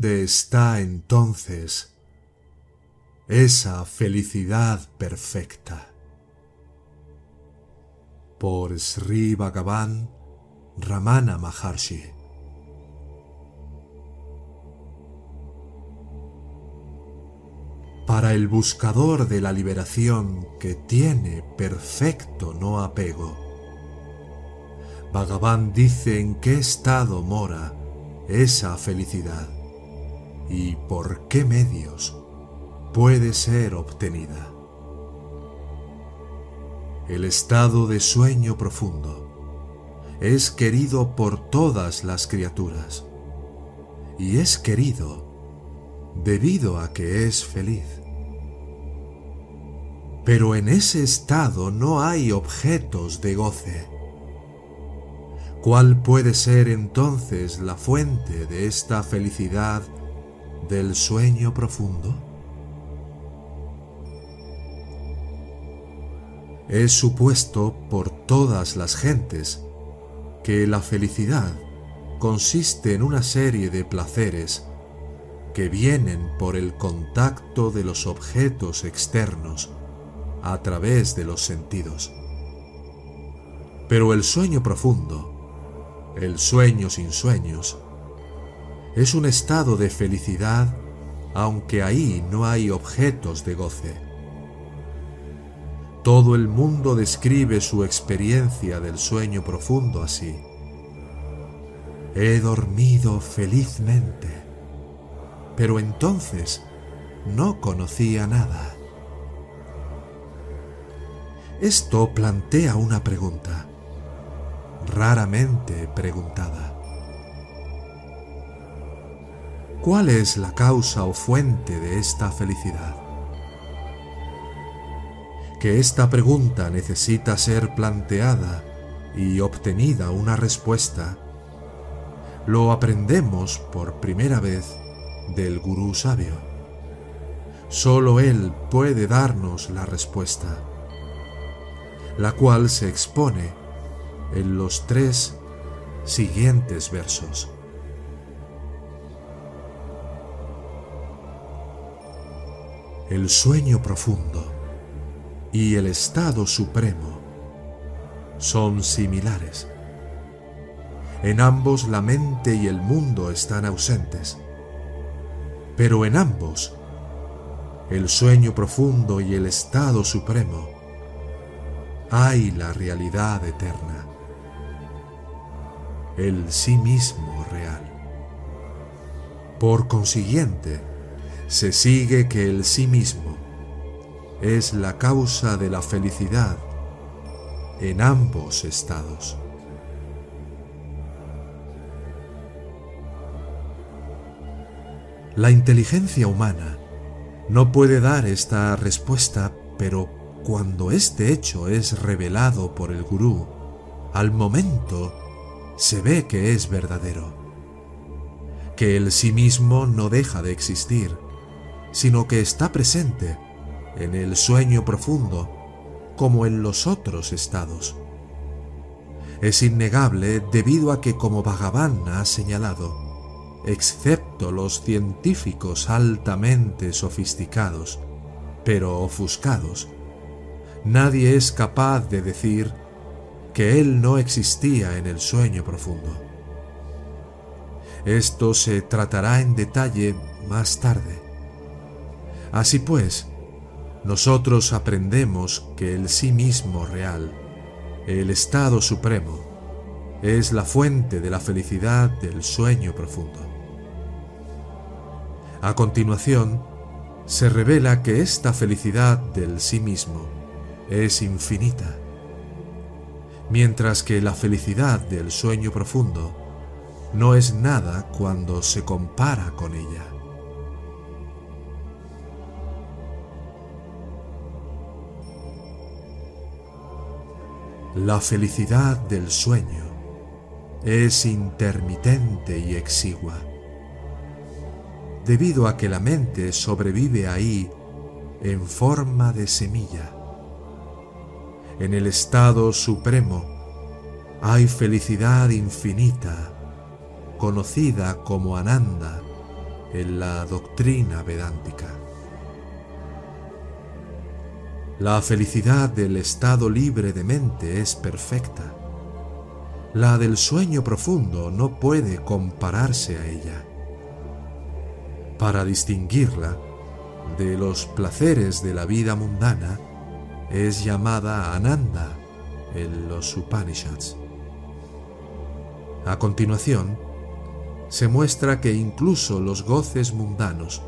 ¿Dónde está entonces esa felicidad perfecta? Por Sri Bhagavan Ramana Maharshi. Para el buscador de la liberación que tiene perfecto no apego, Bhagavan dice en qué estado mora esa felicidad y por qué medios puede ser obtenida. El estado de sueño profundo es querido por todas las criaturas y es querido debido a que es feliz. Pero en ese estado no hay objetos de goce ¿Cuál puede ser entonces la fuente de esta felicidad del sueño profundo? Es supuesto por todas las gentes que la felicidad consiste en una serie de placeres que vienen por el contacto de los objetos externos a través de los sentidos. Pero el sueño profundo el sueño sin sueños, es un estado de felicidad aunque ahí no hay objetos de goce. Todo el mundo describe su experiencia del sueño profundo así. He dormido felizmente, pero entonces no conocía nada. Esto plantea una pregunta raramente preguntada. ¿Cuál es la causa o fuente de esta felicidad? Que esta pregunta necesita ser planteada y obtenida una respuesta, lo aprendemos por primera vez del gurú sabio. Solo él puede darnos la respuesta, la cual se expone en los tres siguientes versos. El sueño profundo y el estado supremo son similares. En ambos la mente y el mundo están ausentes, pero en ambos el sueño profundo y el estado supremo hay la realidad eterna el sí mismo real. Por consiguiente, se sigue que el sí mismo es la causa de la felicidad en ambos estados. La inteligencia humana no puede dar esta respuesta, pero cuando este hecho es revelado por el gurú, al momento se ve que es verdadero, que el sí mismo no deja de existir, sino que está presente en el sueño profundo como en los otros estados. Es innegable debido a que, como Bhagavan ha señalado, excepto los científicos altamente sofisticados, pero ofuscados, nadie es capaz de decir que él no existía en el sueño profundo. Esto se tratará en detalle más tarde. Así pues, nosotros aprendemos que el sí mismo real, el estado supremo, es la fuente de la felicidad del sueño profundo. A continuación, se revela que esta felicidad del sí mismo es infinita mientras que la felicidad del sueño profundo no es nada cuando se compara con ella. La felicidad del sueño es intermitente y exigua, debido a que la mente sobrevive ahí en forma de semilla. En el estado supremo hay felicidad infinita, conocida como Ananda en la doctrina vedántica. La felicidad del estado libre de mente es perfecta. La del sueño profundo no puede compararse a ella. Para distinguirla de los placeres de la vida mundana, es llamada Ananda en los Upanishads. A continuación, se muestra que incluso los goces mundanos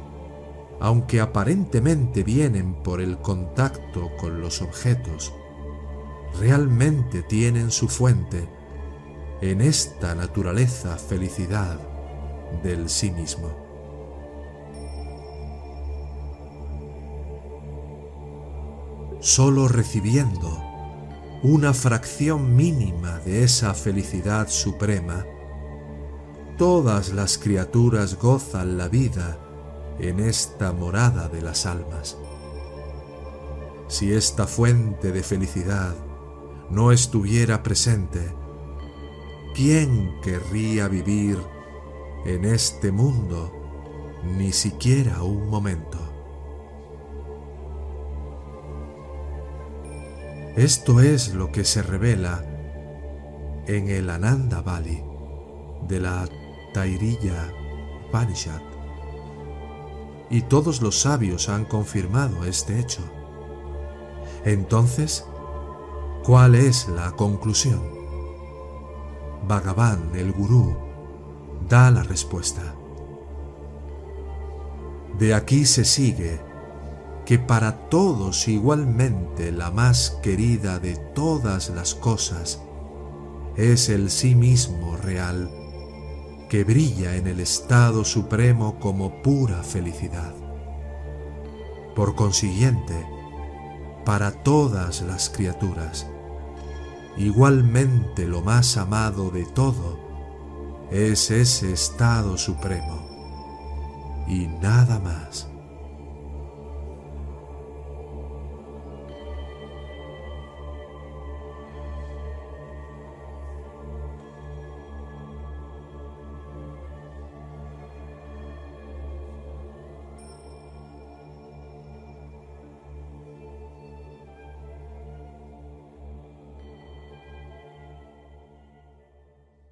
aunque aparentemente vienen por el contacto con los objetos, realmente tienen su fuente en esta naturaleza felicidad del sí mismo. Solo recibiendo una fracción mínima de esa felicidad suprema, todas las criaturas gozan la vida en esta morada de las almas. Si esta fuente de felicidad no estuviera presente, ¿quién querría vivir en este mundo ni siquiera un momento? Esto es lo que se revela en el Ananda Valley de la Tairilla Upanishad y todos los sabios han confirmado este hecho. Entonces, ¿cuál es la conclusión? Bhagavan, el gurú, da la respuesta. De aquí se sigue que para todos igualmente la más querida de todas las cosas es el sí mismo real que brilla en el estado supremo como pura felicidad. Por consiguiente, para todas las criaturas, igualmente lo más amado de todo es ese estado supremo y nada más.